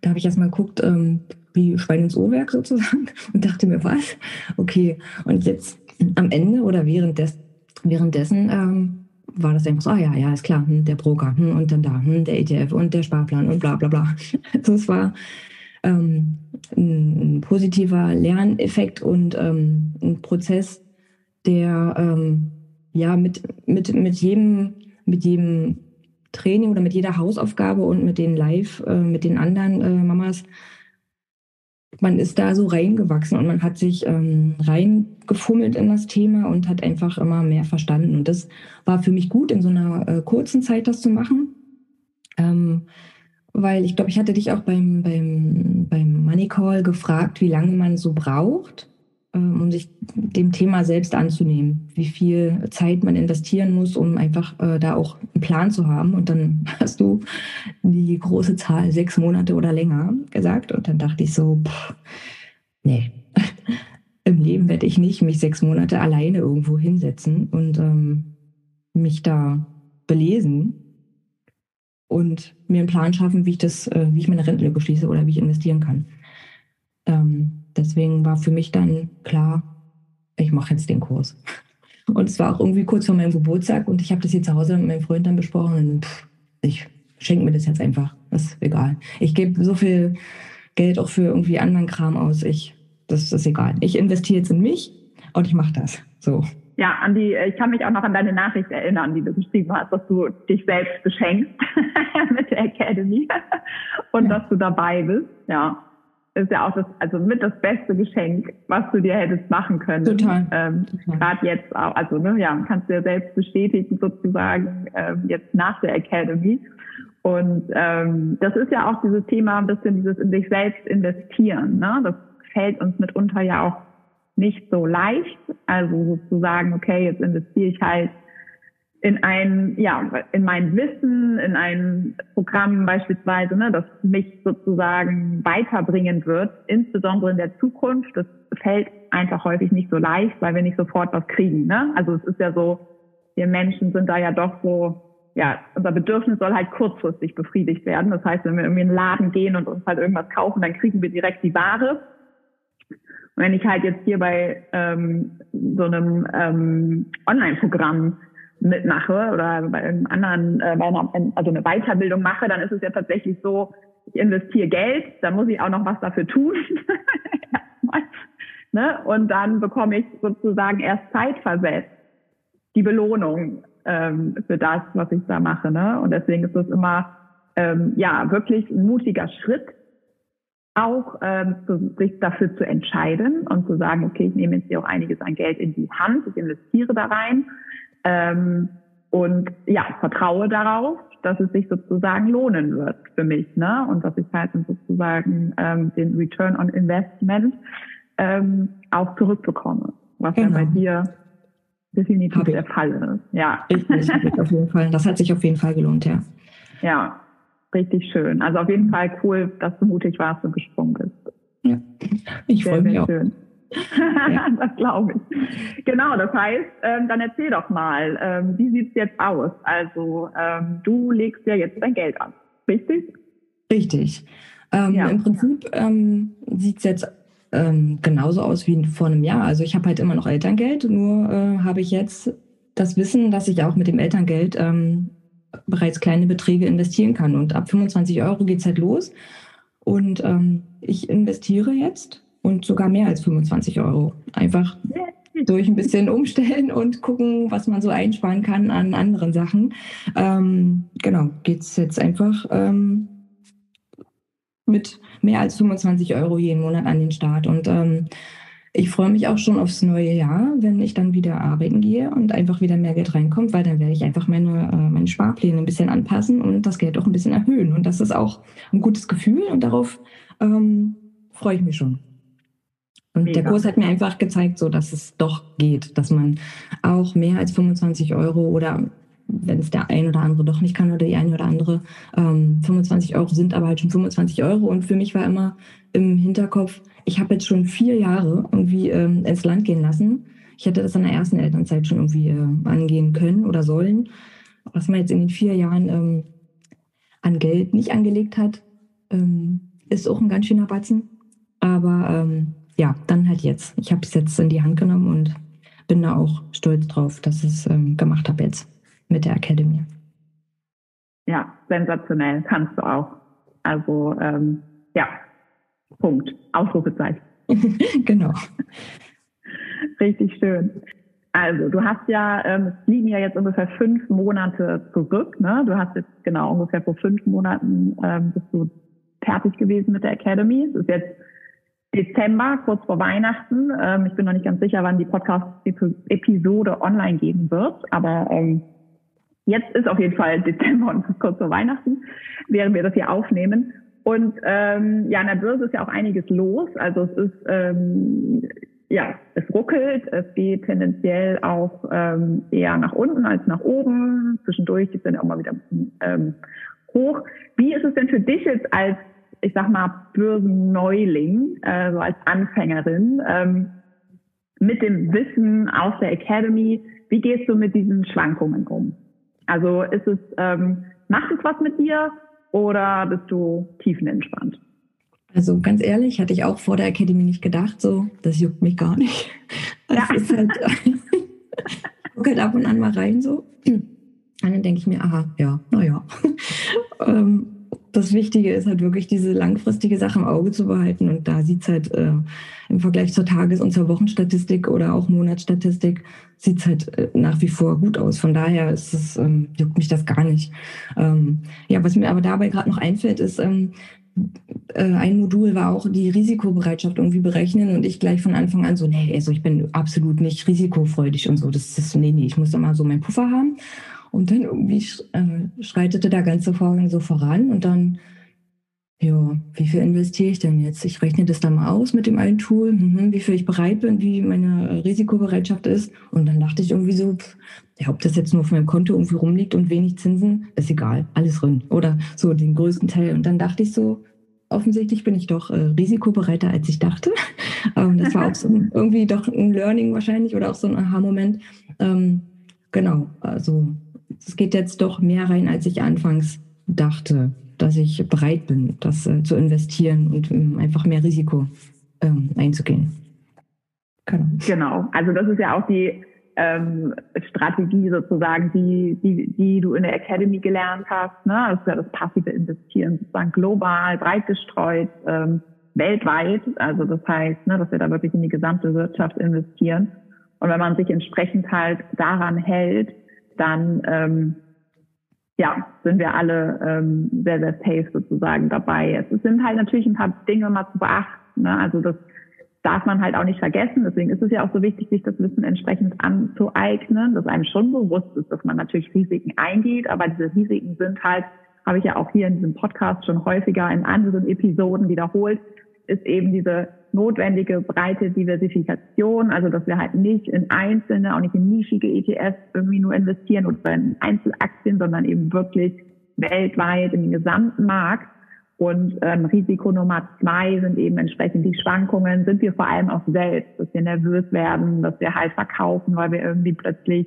Da habe ich erstmal geguckt, ähm, wie Schwein ins Uhrwerk sozusagen [laughs] und dachte mir, was? Okay. Und jetzt am Ende oder währenddes, währenddessen ähm, war das einfach so, ah ja, ja, ist klar, hm, der Broker hm, und dann da, hm, der ETF und der Sparplan und bla bla bla. [laughs] Also es war ähm, ein positiver Lerneffekt und ähm, ein Prozess, der ähm, ja mit, mit, mit jedem, mit jedem Training oder mit jeder Hausaufgabe und mit den Live, äh, mit den anderen äh, Mamas man ist da so reingewachsen und man hat sich ähm, reingefummelt in das Thema und hat einfach immer mehr verstanden. Und das war für mich gut, in so einer äh, kurzen Zeit das zu machen. Ähm, weil ich glaube, ich hatte dich auch beim, beim, beim Money Call gefragt, wie lange man so braucht, ähm, um sich dem Thema selbst anzunehmen, wie viel Zeit man investieren muss, um einfach äh, da auch einen Plan zu haben. Und dann [laughs] hast du die große Zahl sechs Monate oder länger gesagt. Und dann dachte ich so, pff, nee, [laughs] im Leben werde ich nicht mich sechs Monate alleine irgendwo hinsetzen und ähm, mich da belesen und mir einen Plan schaffen, wie ich das, äh, wie ich meine Rentenlücke schließe oder wie ich investieren kann. Ähm, deswegen war für mich dann klar, ich mache jetzt den Kurs. [laughs] Und es war auch irgendwie kurz vor meinem Geburtstag und ich habe das hier zu Hause mit meinem Freund dann besprochen und pff, ich schenke mir das jetzt einfach. Das ist egal. Ich gebe so viel Geld auch für irgendwie anderen Kram aus. Ich, das ist egal. Ich investiere jetzt in mich und ich mache das. So. Ja, an die, ich kann mich auch noch an deine Nachricht erinnern, die du geschrieben hast, dass du dich selbst beschenkst [laughs] mit der Academy und ja. dass du dabei bist. Ja, ist ja auch das, also mit das beste Geschenk, was du dir hättest machen können. Total. Ähm, Gerade jetzt auch, also ne, ja, kannst du ja selbst bestätigen sozusagen ähm, jetzt nach der Academy. Und ähm, das ist ja auch dieses Thema, ein bisschen dieses in sich selbst investieren. Ne? Das fällt uns mitunter ja auch nicht so leicht. Also sozusagen, okay, jetzt investiere ich halt in ein, ja, in mein Wissen, in ein Programm beispielsweise, ne, das mich sozusagen weiterbringen wird, insbesondere in der Zukunft. Das fällt einfach häufig nicht so leicht, weil wir nicht sofort was kriegen. Ne? Also es ist ja so, wir Menschen sind da ja doch so, ja, unser Bedürfnis soll halt kurzfristig befriedigt werden. Das heißt, wenn wir irgendwie in den Laden gehen und uns halt irgendwas kaufen, dann kriegen wir direkt die Ware. Wenn ich halt jetzt hier bei ähm, so einem ähm, Online-Programm mitmache oder bei einem anderen, äh, bei einer, also eine Weiterbildung mache, dann ist es ja tatsächlich so, ich investiere Geld, dann muss ich auch noch was dafür tun. [laughs] ne? Und dann bekomme ich sozusagen erst zeitversetzt die Belohnung ähm, für das, was ich da mache. Ne? Und deswegen ist es immer ähm, ja wirklich ein mutiger Schritt, auch ähm, zu, sich dafür zu entscheiden und zu sagen, okay, ich nehme jetzt hier auch einiges an Geld in die Hand, ich investiere da rein ähm, und ja, vertraue darauf, dass es sich sozusagen lohnen wird für mich, ne? Und dass ich halt sozusagen ähm, den Return on Investment ähm, auch zurückbekomme, was genau. ja bei dir definitiv der Fall ist. Ja. Richtig, auf jeden Fall. Das hat sich auf jeden Fall gelohnt, ja. Ja, richtig schön. Also auf jeden Fall cool, dass du mutig warst und gesprungen bist. Ja, ich freue mich auch. Schön. ja. [laughs] das glaube ich. Genau, das heißt, ähm, dann erzähl doch mal, ähm, wie sieht's jetzt aus? Also ähm, du legst ja jetzt dein Geld an, richtig? Richtig. Ähm, ja. Im Prinzip ähm, sieht's jetzt ähm, genauso aus wie vor einem Jahr. Also ich habe halt immer noch Elterngeld, nur äh, habe ich jetzt das Wissen, dass ich auch mit dem Elterngeld ähm, bereits kleine Beträge investieren kann. Und ab 25 Euro geht's halt los. Und ähm, ich investiere jetzt und sogar mehr als 25 Euro. Einfach durch ein bisschen umstellen und gucken, was man so einsparen kann an anderen Sachen. Ähm, genau, geht's jetzt einfach ähm, mit mehr als 25 Euro jeden Monat an den Start. Und ähm, ich freue mich auch schon aufs neue Jahr, wenn ich dann wieder arbeiten gehe und einfach wieder mehr Geld reinkommt, weil dann werde ich einfach meine, äh, meine Sparpläne ein bisschen anpassen und das Geld auch ein bisschen erhöhen. Und das ist auch ein gutes Gefühl und darauf ähm, freue ich mich schon. Und Mega. der Kurs hat mir einfach gezeigt, so dass es doch geht, dass man auch mehr als 25 Euro oder wenn es der ein oder andere doch nicht kann oder die eine oder andere, ähm, 25 Euro sind aber halt schon 25 Euro. Und für mich war immer im Hinterkopf, ich habe jetzt schon vier Jahre irgendwie ähm, ins Land gehen lassen. Ich hätte das in der ersten Elternzeit schon irgendwie äh, angehen können oder sollen. Was man jetzt in den vier Jahren ähm, an Geld nicht angelegt hat, ähm, ist auch ein ganz schöner Batzen. Aber ähm, ja, dann halt jetzt. Ich habe es jetzt in die Hand genommen und bin da auch stolz drauf, dass ich es ähm, gemacht habe jetzt mit der Academy. Ja, sensationell, kannst du auch. Also ähm, ja, Punkt, Ausrufezeichen. [laughs] genau. Richtig schön. Also du hast ja, ähm, es liegen ja jetzt ungefähr fünf Monate zurück. Ne? Du hast jetzt genau ungefähr vor fünf Monaten ähm, bist du fertig gewesen mit der Academy. Es ist jetzt Dezember, kurz vor Weihnachten. Ähm, ich bin noch nicht ganz sicher, wann die Podcast-Episode online gehen wird, aber ähm, jetzt ist auf jeden Fall Dezember und kurz vor Weihnachten, während wir das hier aufnehmen. Und ähm, ja, in der Börse ist ja auch einiges los. Also es ist ähm, ja, es ruckelt, es geht tendenziell auch ähm, eher nach unten als nach oben. Zwischendurch geht es dann auch mal wieder ähm, hoch. Wie ist es denn für dich jetzt als ich sag mal, Börsenneuling, äh, so als Anfängerin, ähm, mit dem Wissen aus der Academy, wie gehst du mit diesen Schwankungen um? Also ist es, ähm, macht es was mit dir oder bist du tiefenentspannt? Also ganz ehrlich, hatte ich auch vor der Academy nicht gedacht, so, das juckt mich gar nicht. Das ja. ist halt, [laughs] ich gucke halt ab und an mal rein so. Und dann denke ich mir, aha, ja, naja. [laughs] ähm, das Wichtige ist halt wirklich diese langfristige Sache im Auge zu behalten. Und da sieht's halt äh, im Vergleich zur Tages- und zur Wochenstatistik oder auch Monatsstatistik sieht's halt äh, nach wie vor gut aus. Von daher ist es, ähm, juckt mich das gar nicht. Ähm, ja, was mir aber dabei gerade noch einfällt, ist, ähm, äh, ein Modul war auch die Risikobereitschaft irgendwie berechnen und ich gleich von Anfang an so, nee, also ich bin absolut nicht risikofreudig und so. Das ist, nee, nee, ich muss immer so meinen Puffer haben. Und dann irgendwie äh, schreitete der ganze Vorgang so voran und dann, ja, wie viel investiere ich denn jetzt? Ich rechne das dann mal aus mit dem einen Tool, mhm, wie viel ich bereit bin, wie meine Risikobereitschaft ist. Und dann dachte ich irgendwie so, pff, ja, ob das jetzt nur auf meinem Konto irgendwie rumliegt und wenig Zinsen, ist egal, alles drin. Oder so den größten Teil. Und dann dachte ich so, offensichtlich bin ich doch äh, risikobereiter, als ich dachte. [laughs] ähm, das war auch so ein, irgendwie doch ein Learning wahrscheinlich oder auch so ein Aha-Moment. Ähm, genau, also es geht jetzt doch mehr rein, als ich anfangs dachte, dass ich bereit bin, das äh, zu investieren und ähm, einfach mehr Risiko ähm, einzugehen. Genau. genau. Also das ist ja auch die ähm, Strategie sozusagen, die, die, die du in der Academy gelernt hast. Ne? Das ist ja das passive Investieren, sozusagen global, breit gestreut, ähm, weltweit. Also das heißt, ne, dass wir da wirklich in die gesamte Wirtschaft investieren. Und wenn man sich entsprechend halt daran hält, dann ähm, ja, sind wir alle ähm, sehr, sehr safe sozusagen dabei. Es sind halt natürlich ein paar Dinge mal zu beachten. Ne? Also das darf man halt auch nicht vergessen. Deswegen ist es ja auch so wichtig, sich das Wissen entsprechend anzueignen, dass einem schon bewusst ist, dass man natürlich Risiken eingeht, aber diese Risiken sind halt, habe ich ja auch hier in diesem Podcast schon häufiger in anderen Episoden wiederholt, ist eben diese notwendige breite Diversifikation, also dass wir halt nicht in einzelne, auch nicht in nischige ETFs irgendwie nur investieren oder in Einzelaktien, sondern eben wirklich weltweit in den gesamten Markt. Und ähm, Risiko Nummer zwei sind eben entsprechend die Schwankungen, sind wir vor allem auch selbst, dass wir nervös werden, dass wir halt verkaufen, weil wir irgendwie plötzlich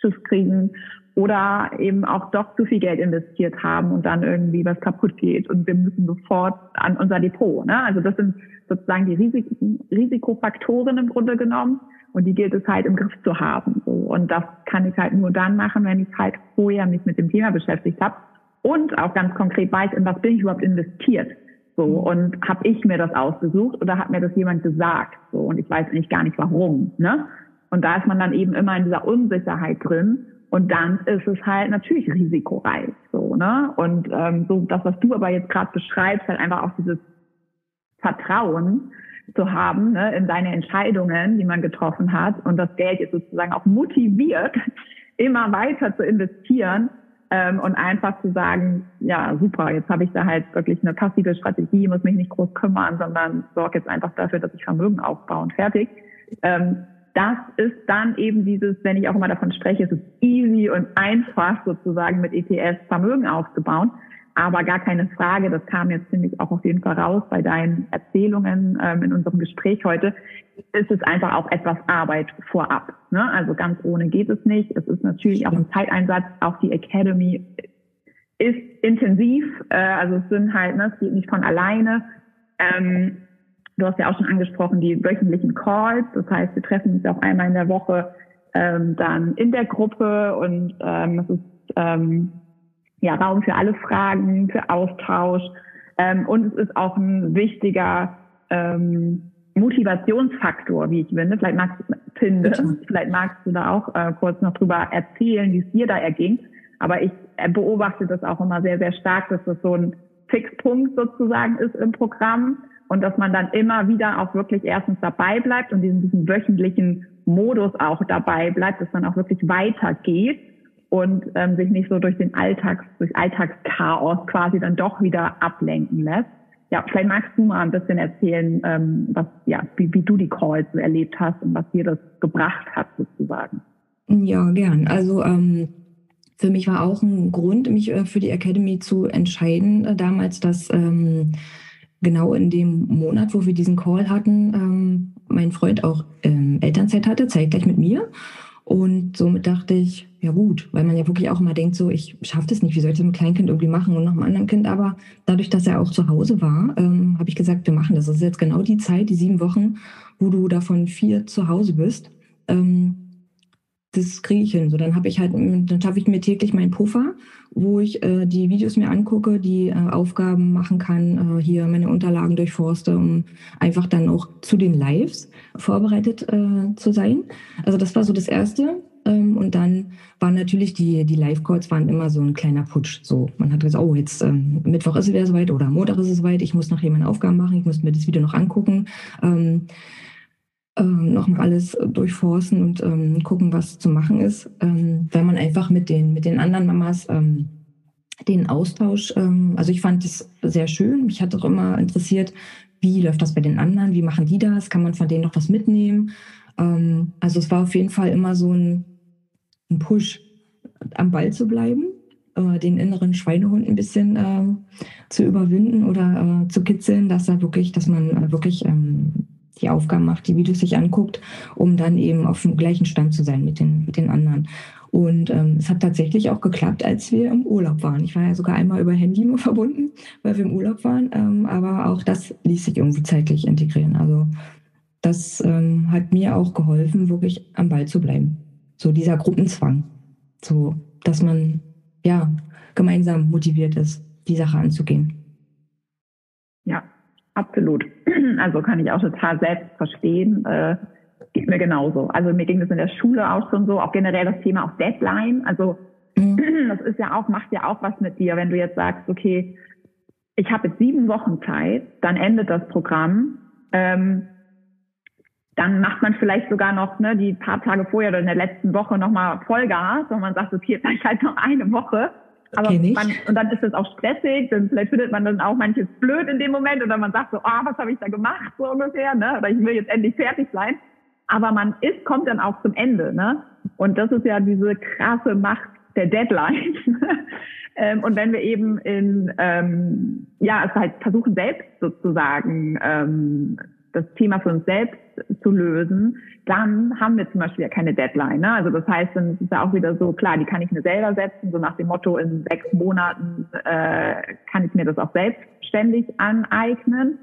Schiff kriegen oder eben auch doch zu viel Geld investiert haben und dann irgendwie was kaputt geht und wir müssen sofort an unser Depot. Ne? Also das sind sozusagen die Risik Risikofaktoren im Grunde genommen und die gilt es halt im Griff zu haben. So. Und das kann ich halt nur dann machen, wenn ich halt vorher mich mit dem Thema beschäftigt habe und auch ganz konkret weiß, in was bin ich überhaupt investiert. So, mhm. und habe ich mir das ausgesucht oder hat mir das jemand gesagt? So, und ich weiß eigentlich gar nicht warum. Ne? Und da ist man dann eben immer in dieser Unsicherheit drin. Und dann ist es halt natürlich risikoreich. So, ne? Und ähm, so das, was du aber jetzt gerade beschreibst, halt einfach auch dieses Vertrauen zu haben ne, in deine Entscheidungen, die man getroffen hat und das Geld jetzt sozusagen auch motiviert, [laughs] immer weiter zu investieren, ähm, und einfach zu sagen, ja, super, jetzt habe ich da halt wirklich eine passive Strategie, muss mich nicht groß kümmern, sondern sorge jetzt einfach dafür, dass ich Vermögen aufbaue und fertig. Ähm, das ist dann eben dieses, wenn ich auch immer davon spreche, es ist easy und einfach sozusagen mit ETS Vermögen aufzubauen. Aber gar keine Frage, das kam jetzt, finde ich, auch auf jeden Fall raus bei deinen Erzählungen ähm, in unserem Gespräch heute, ist es einfach auch etwas Arbeit vorab. Ne? Also ganz ohne geht es nicht. Es ist natürlich auch ein Zeiteinsatz. Auch die Academy ist intensiv. Äh, also es sind halt, ne, es geht nicht von alleine. Ähm, du hast ja auch schon angesprochen, die wöchentlichen Calls. Das heißt, wir treffen uns auch einmal in der Woche ähm, dann in der Gruppe und ähm, es ist ähm, ja, Raum für alle Fragen, für Austausch. Ähm, und es ist auch ein wichtiger ähm, Motivationsfaktor, wie ich finde. Vielleicht magst, finde, [laughs] vielleicht magst du da auch äh, kurz noch drüber erzählen, wie es dir da erging. Aber ich äh, beobachte das auch immer sehr, sehr stark, dass das so ein Fixpunkt sozusagen ist im Programm und dass man dann immer wieder auch wirklich erstens dabei bleibt und diesen, diesen wöchentlichen Modus auch dabei bleibt, dass man auch wirklich weitergeht und ähm, sich nicht so durch den Alltags, durch Alltagschaos quasi dann doch wieder ablenken lässt. Ja, vielleicht magst du mal ein bisschen erzählen, ähm, was, ja, wie, wie du die Calls erlebt hast und was dir das gebracht hat sozusagen. Ja, gern. Also ähm, für mich war auch ein Grund, mich äh, für die Academy zu entscheiden äh, damals, dass ähm, genau in dem Monat, wo wir diesen Call hatten, ähm, mein Freund auch ähm, Elternzeit hatte, zeitgleich mit mir. Und somit dachte ich, ja gut, weil man ja wirklich auch immer denkt, so, ich schaffe das nicht, wie soll ich das mit einem Kleinkind irgendwie machen und noch einem anderen Kind. Aber dadurch, dass er auch zu Hause war, ähm, habe ich gesagt, wir machen das. Das ist jetzt genau die Zeit, die sieben Wochen, wo du davon vier zu Hause bist. Ähm, das kriege ich hin. So, dann habe ich halt, dann schaffe ich mir täglich meinen Puffer, wo ich äh, die Videos mir angucke, die äh, Aufgaben machen kann, äh, hier meine Unterlagen durchforste, um einfach dann auch zu den Lives vorbereitet äh, zu sein. Also das war so das Erste. Ähm, und dann waren natürlich die, die Live-Calls waren immer so ein kleiner Putsch. So, man hat gesagt, oh, jetzt ähm, Mittwoch ist es wieder soweit oder Montag ist es soweit, ich muss nachher meine Aufgaben machen, ich muss mir das Video noch angucken. Ähm, ähm, noch mal alles durchforsten und ähm, gucken, was zu machen ist, ähm, wenn man einfach mit den, mit den anderen Mamas ähm, den Austausch, ähm, also ich fand es sehr schön. Mich hat auch immer interessiert, wie läuft das bei den anderen, wie machen die das, kann man von denen noch was mitnehmen. Ähm, also es war auf jeden Fall immer so ein, ein Push, am Ball zu bleiben, äh, den inneren Schweinehund ein bisschen äh, zu überwinden oder äh, zu kitzeln, dass er wirklich, dass man äh, wirklich ähm, die Aufgaben macht, die Videos sich anguckt, um dann eben auf dem gleichen Stand zu sein mit den, mit den anderen. Und ähm, es hat tatsächlich auch geklappt, als wir im Urlaub waren. Ich war ja sogar einmal über Handy nur [laughs] verbunden, weil wir im Urlaub waren. Ähm, aber auch das ließ sich irgendwie zeitlich integrieren. Also das ähm, hat mir auch geholfen, wirklich am Ball zu bleiben. So dieser Gruppenzwang. So, dass man ja gemeinsam motiviert ist, die Sache anzugehen. Absolut. [clears throat] Also kann ich auch total selbst verstehen. Äh, geht mir genauso. Also mir ging das in der Schule auch schon so, auch generell das Thema auch Deadline. Also mhm. [clears throat] das ist ja auch, macht ja auch was mit dir, wenn du jetzt sagst, okay, ich habe jetzt sieben Wochen Zeit, dann endet das Programm. Ähm, dann macht man vielleicht sogar noch ne, die paar Tage vorher oder in der letzten Woche nochmal Vollgas und man sagt, okay, jetzt habe ich halt noch eine Woche. Aber man, und dann ist es auch stressig, dann vielleicht findet man dann auch manches blöd in dem Moment oder man sagt so, ah, oh, was habe ich da gemacht, so ungefähr, ne? Oder ich will jetzt endlich fertig sein. Aber man ist, kommt dann auch zum Ende, ne? Und das ist ja diese krasse Macht der Deadline. [laughs] ähm, und wenn wir eben in, ähm, ja, es halt versuchen selbst sozusagen ähm, das Thema für uns selbst zu lösen, dann haben wir zum Beispiel ja keine Deadline. Ne? Also das heißt, dann ist es ja auch wieder so, klar, die kann ich mir selber setzen, so nach dem Motto, in sechs Monaten äh, kann ich mir das auch selbstständig aneignen.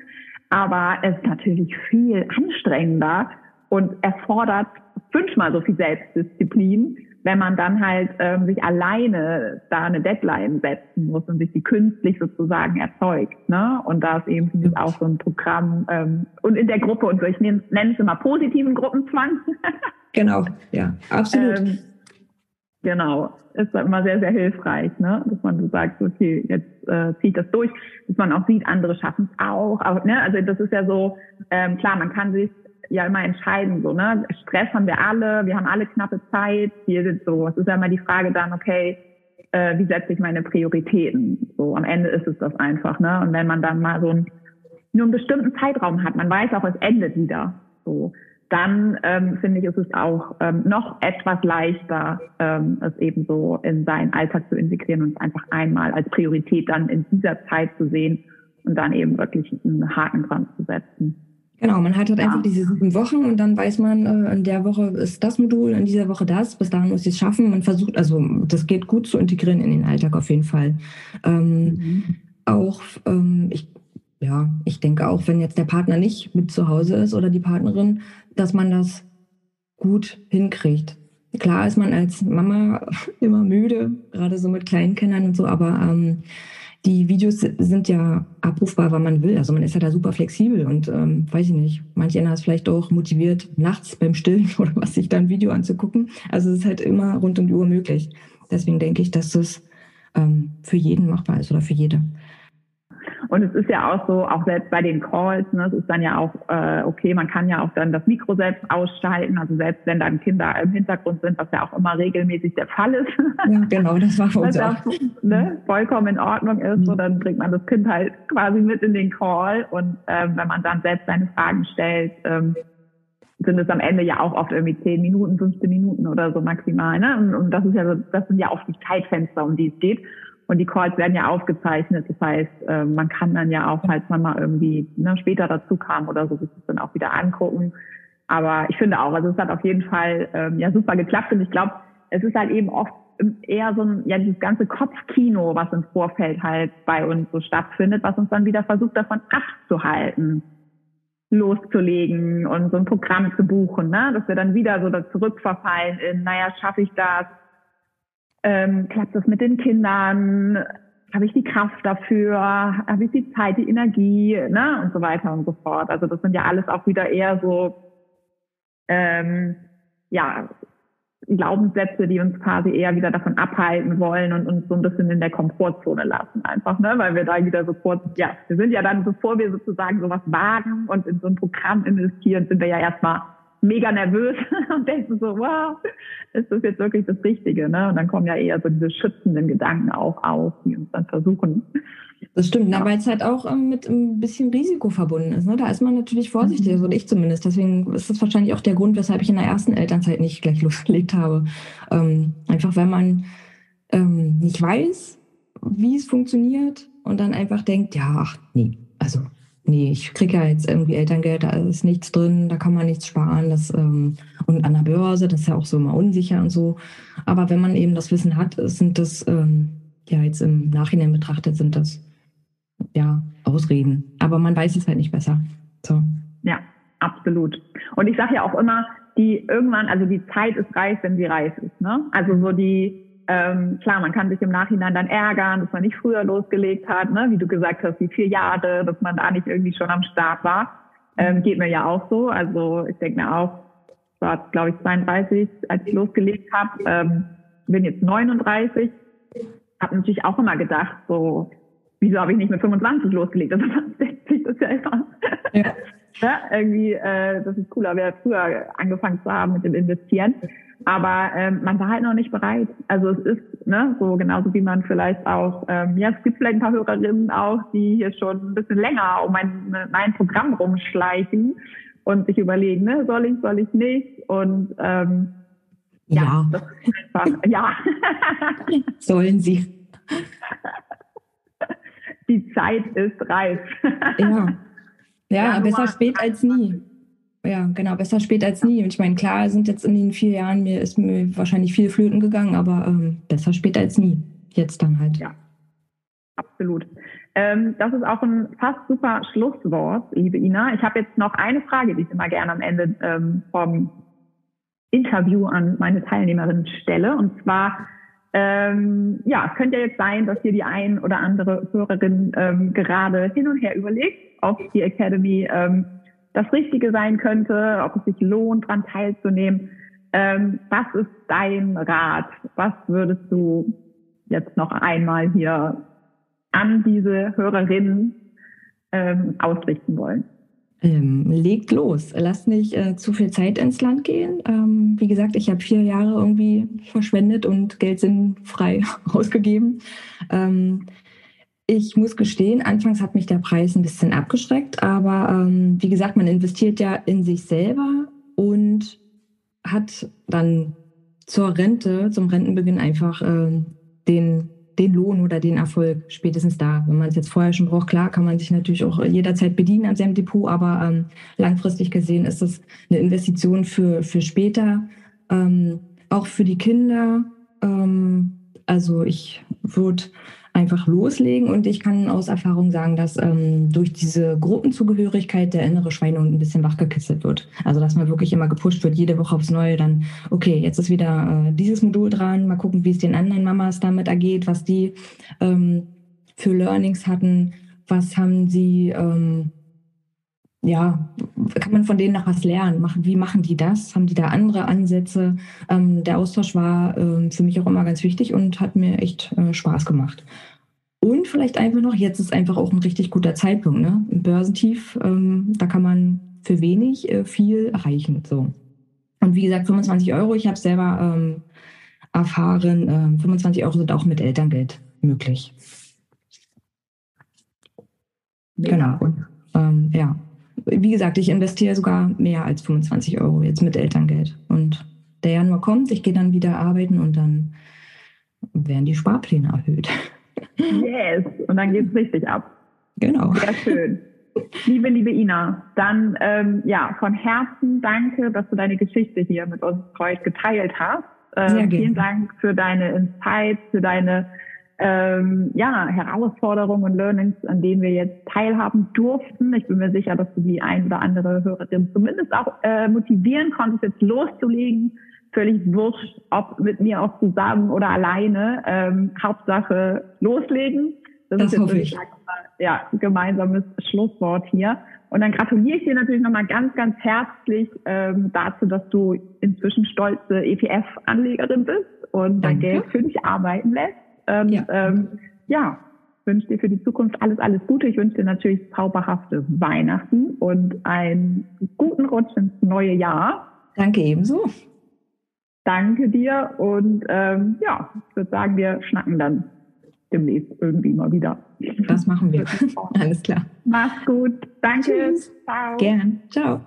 Aber es ist natürlich viel anstrengender und erfordert fünfmal so viel Selbstdisziplin, wenn man dann halt ähm, sich alleine da eine Deadline setzen muss und sich die künstlich sozusagen erzeugt. Ne? Und da ist eben mich auch so ein Programm ähm, und in der Gruppe und so, ich nenne es immer positiven Gruppenzwang. [laughs] genau, ja, absolut. Ähm, genau, ist immer sehr, sehr hilfreich, ne? dass man so sagt, okay, jetzt äh, zieht das durch, dass man auch sieht, andere schaffen es auch. auch ne? Also das ist ja so, ähm, klar, man kann sich ja immer entscheiden, so, ne? Stress haben wir alle, wir haben alle knappe Zeit, hier sind so, es ist ja immer die Frage dann, okay, äh, wie setze ich meine Prioritäten? So, am Ende ist es das einfach, ne? Und wenn man dann mal so ein, nur einen bestimmten Zeitraum hat, man weiß auch, es endet wieder, so, dann ähm, finde ich, ist es auch ähm, noch etwas leichter, ähm, es eben so in seinen Alltag zu integrieren und einfach einmal als Priorität dann in dieser Zeit zu sehen und dann eben wirklich einen Haken dran zu setzen. Genau, man hat halt ja. einfach diese sieben Wochen und dann weiß man, äh, in der Woche ist das Modul, in dieser Woche das, bis dahin muss ich es schaffen. Man versucht, also das geht gut zu integrieren in den Alltag auf jeden Fall. Ähm, mhm. Auch, ähm, ich, ja, ich denke auch, wenn jetzt der Partner nicht mit zu Hause ist oder die Partnerin, dass man das gut hinkriegt. Klar ist man als Mama [laughs] immer müde, gerade so mit kleinen Kindern und so, aber ähm, die Videos sind ja abrufbar, wann man will. Also man ist ja da super flexibel und ähm, weiß ich nicht, manche einer ist vielleicht auch motiviert, nachts beim Stillen [laughs] oder was sich da ein Video anzugucken. Also es ist halt immer rund um die Uhr möglich. Deswegen denke ich, dass das ähm, für jeden machbar ist oder für jede. Und es ist ja auch so, auch selbst bei den Calls, ne, es ist dann ja auch äh, okay, man kann ja auch dann das Mikro selbst ausschalten, also selbst wenn dann Kinder im Hintergrund sind, was ja auch immer regelmäßig der Fall ist. Ja, genau, das war für [laughs] uns auch. Ne, vollkommen in Ordnung ist, mhm. so dann bringt man das Kind halt quasi mit in den Call und ähm, wenn man dann selbst seine Fragen stellt, ähm, sind es am Ende ja auch oft irgendwie 10 Minuten, 15 Minuten oder so maximal. Ne? Und, und das ist ja so, das sind ja auch die Zeitfenster, um die es geht. Und die Calls werden ja aufgezeichnet. Das heißt, äh, man kann dann ja auch, falls man mal irgendwie ne, später dazu kam oder so, sich das dann auch wieder angucken. Aber ich finde auch, also es hat auf jeden Fall ähm, ja super geklappt. Und ich glaube, es ist halt eben oft eher so ein, ja, dieses ganze Kopfkino, was im Vorfeld halt bei uns so stattfindet, was uns dann wieder versucht, davon abzuhalten, loszulegen und so ein Programm zu buchen, ne? dass wir dann wieder so da zurückverfallen in, naja, schaffe ich das, ähm, klappt das mit den Kindern? Habe ich die Kraft dafür? Habe ich die Zeit, die Energie? Ne? Und so weiter und so fort. Also das sind ja alles auch wieder eher so, ähm, ja, Glaubenssätze, die uns quasi eher wieder davon abhalten wollen und uns so ein bisschen in der Komfortzone lassen einfach, ne? Weil wir da wieder so kurz, ja, wir sind ja dann, bevor wir sozusagen sowas wagen und in so ein Programm investieren, sind wir ja erstmal mega nervös [laughs] und denken so, wow, ist das jetzt wirklich das Richtige? Ne? Und dann kommen ja eher so diese schützenden Gedanken auch auf, die uns dann versuchen. Das stimmt, ja. weil es halt auch ähm, mit ein bisschen Risiko verbunden ist. Ne? Da ist man natürlich vorsichtig, mhm. also ich zumindest. Deswegen ist das wahrscheinlich auch der Grund, weshalb ich in der ersten Elternzeit nicht gleich [laughs] losgelegt habe. Ähm, einfach weil man ähm, nicht weiß, wie es funktioniert und dann einfach denkt, ja, ach nee, nee, ich kriege ja jetzt irgendwie Elterngeld, da ist nichts drin, da kann man nichts sparen. Das, ähm, und an der Börse, das ist ja auch so immer unsicher und so. Aber wenn man eben das Wissen hat, sind das, ähm, ja, jetzt im Nachhinein betrachtet, sind das ja Ausreden. Aber man weiß es halt nicht besser. So. Ja, absolut. Und ich sage ja auch immer, die irgendwann, also die Zeit ist reif, wenn sie reif ist. Ne? Also so die ähm, klar, man kann sich im Nachhinein dann ärgern, dass man nicht früher losgelegt hat, ne? wie du gesagt hast, die vier Jahre, dass man da nicht irgendwie schon am Start war. Ähm, geht mir ja auch so. Also ich denke mir auch, ich war glaube ich 32, als ich losgelegt habe, ähm, bin jetzt 39, habe natürlich auch immer gedacht, so, wieso habe ich nicht mit 25 losgelegt? Also denkt sich das ja immer. Ja. [laughs] ja irgendwie, äh, das ist cooler, wäre früher angefangen zu haben mit dem Investieren. Aber ähm, man war halt noch nicht bereit. Also es ist ne, so genauso wie man vielleicht auch, ähm, ja, es gibt vielleicht ein paar Hörerinnen auch, die hier schon ein bisschen länger um mein, mein Programm rumschleichen und sich überlegen, ne, soll ich, soll ich nicht? Und ähm, Ja, ja. einfach, [laughs] ja. Sollen sie. Die Zeit ist reif. ja. Ja, ja besser spät als nie. Ja, genau, besser spät als nie. Ich meine, klar, sind jetzt in den vier Jahren, mir ist mir wahrscheinlich viel Flöten gegangen, aber ähm, besser spät als nie. Jetzt dann halt. Ja, absolut. Ähm, das ist auch ein fast super Schlusswort, liebe Ina. Ich habe jetzt noch eine Frage, die ich immer gerne am Ende ähm, vom Interview an meine Teilnehmerinnen stelle. Und zwar, ähm, ja, es könnte ja jetzt sein, dass hier die ein oder andere Hörerin ähm, gerade hin und her überlegt, ob die Academy ähm, das Richtige sein könnte, ob es sich lohnt, daran teilzunehmen. Ähm, was ist dein Rat? Was würdest du jetzt noch einmal hier an diese Hörerinnen ähm, ausrichten wollen? Ähm, legt los, lasst nicht äh, zu viel Zeit ins Land gehen. Ähm, wie gesagt, ich habe vier Jahre irgendwie verschwendet und Geld sinnfrei [laughs] ausgegeben. Ähm, ich muss gestehen, anfangs hat mich der Preis ein bisschen abgeschreckt, aber ähm, wie gesagt, man investiert ja in sich selber und hat dann zur Rente, zum Rentenbeginn einfach äh, den den Lohn oder den Erfolg spätestens da. Wenn man es jetzt vorher schon braucht, klar, kann man sich natürlich auch jederzeit bedienen an seinem Depot, aber ähm, langfristig gesehen ist das eine Investition für, für später, ähm, auch für die Kinder. Ähm, also ich würde einfach loslegen. Und ich kann aus Erfahrung sagen, dass ähm, durch diese Gruppenzugehörigkeit der innere Schweinehund ein bisschen wachgekitzelt wird. Also dass man wirklich immer gepusht wird, jede Woche aufs Neue. Dann, okay, jetzt ist wieder äh, dieses Modul dran. Mal gucken, wie es den anderen Mamas damit ergeht, was die ähm, für Learnings hatten, was haben sie ähm, ja, kann man von denen noch was lernen? Machen, wie machen die das? Haben die da andere Ansätze? Ähm, der Austausch war ähm, für mich auch immer ganz wichtig und hat mir echt äh, Spaß gemacht. Und vielleicht einfach noch, jetzt ist einfach auch ein richtig guter Zeitpunkt. Ne? Im Börsentief, ähm, da kann man für wenig äh, viel erreichen. So. Und wie gesagt, 25 Euro, ich habe selber ähm, erfahren, 25 ähm, Euro sind auch mit Elterngeld möglich. Genau. Und, ähm, ja, wie gesagt, ich investiere sogar mehr als 25 Euro jetzt mit Elterngeld. Und der Januar kommt, ich gehe dann wieder arbeiten und dann werden die Sparpläne erhöht. [laughs] Yes, und dann geht es richtig ab. Genau. Sehr schön. Liebe, liebe Ina, dann ähm, ja, von Herzen danke, dass du deine Geschichte hier mit uns heute geteilt hast. Ähm, Sehr gerne. Vielen Dank für deine Insights, für deine ähm, ja, Herausforderungen und Learnings, an denen wir jetzt teilhaben durften. Ich bin mir sicher, dass du die ein oder andere Hörerin zumindest auch äh, motivieren konntest, jetzt loszulegen. Völlig wurscht, ob mit mir auch zusammen oder alleine. Ähm, Hauptsache loslegen. Das, das ist jetzt, ich. ja, gemeinsames Schlusswort hier. Und dann gratuliere ich dir natürlich nochmal ganz, ganz herzlich ähm, dazu, dass du inzwischen stolze ETF-Anlegerin bist und dein Geld für dich arbeiten lässt. Und, ja. Ähm, ja, wünsche dir für die Zukunft alles, alles Gute. Ich wünsche dir natürlich zauberhafte Weihnachten und einen guten Rutsch ins neue Jahr. Danke ebenso. Danke dir und ähm, ja, ich würde sagen, wir schnacken dann demnächst irgendwie mal wieder. Das machen wir. [laughs] Alles klar. Mach's gut. Danke. Tschüss. Ciao. Gern. Ciao.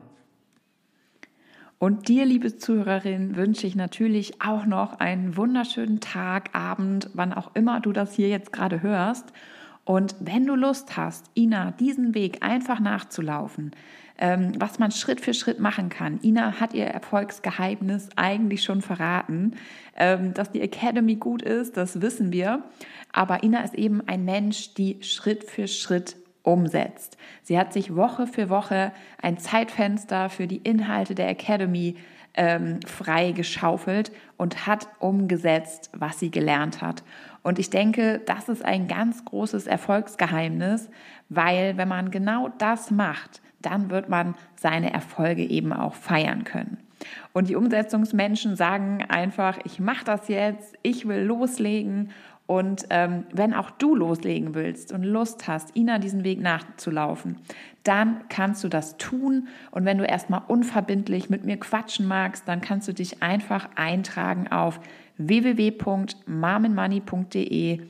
Und dir, liebe Zuhörerin, wünsche ich natürlich auch noch einen wunderschönen Tag, Abend, wann auch immer du das hier jetzt gerade hörst. Und wenn du Lust hast, Ina, diesen Weg einfach nachzulaufen, ähm, was man Schritt für Schritt machen kann. Ina hat ihr Erfolgsgeheimnis eigentlich schon verraten. Ähm, dass die Academy gut ist, das wissen wir. Aber Ina ist eben ein Mensch, die Schritt für Schritt umsetzt. Sie hat sich Woche für Woche ein Zeitfenster für die Inhalte der Academy ähm, frei geschaufelt und hat umgesetzt, was sie gelernt hat. Und ich denke, das ist ein ganz großes Erfolgsgeheimnis, weil wenn man genau das macht, dann wird man seine Erfolge eben auch feiern können. Und die Umsetzungsmenschen sagen einfach, ich mache das jetzt, ich will loslegen und ähm, wenn auch du loslegen willst und Lust hast, Ina diesen Weg nachzulaufen, dann kannst du das tun. Und wenn du erstmal unverbindlich mit mir quatschen magst, dann kannst du dich einfach eintragen auf www.marmenmoney.de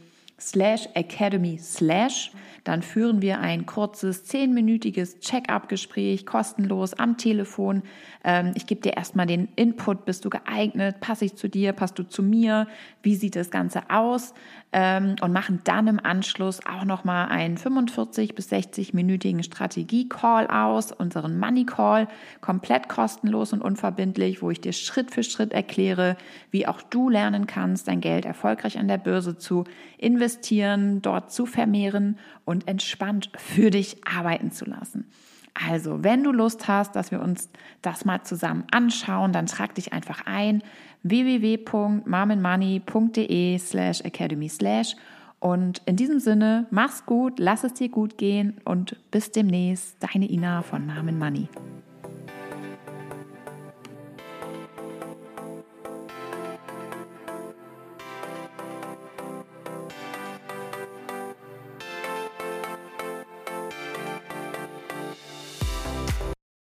slash academy slash. Dann führen wir ein kurzes zehnminütiges Check-up-Gespräch kostenlos am Telefon. Ähm, ich gebe dir erstmal den Input, bist du geeignet, passe ich zu dir, passt du zu mir, wie sieht das Ganze aus ähm, und machen dann im Anschluss auch nochmal einen 45 bis 60-minütigen Strategie-Call aus, unseren Money-Call, komplett kostenlos und unverbindlich, wo ich dir Schritt für Schritt erkläre, wie auch du lernen kannst, dein Geld erfolgreich an der Börse zu investieren, dort zu vermehren und entspannt für dich arbeiten zu lassen. Also, wenn du Lust hast, dass wir uns das mal zusammen anschauen, dann trag dich einfach ein www.marmenmoney.de slash academy slash und in diesem Sinne, mach's gut, lass es dir gut gehen und bis demnächst, deine Ina von Marmen Money.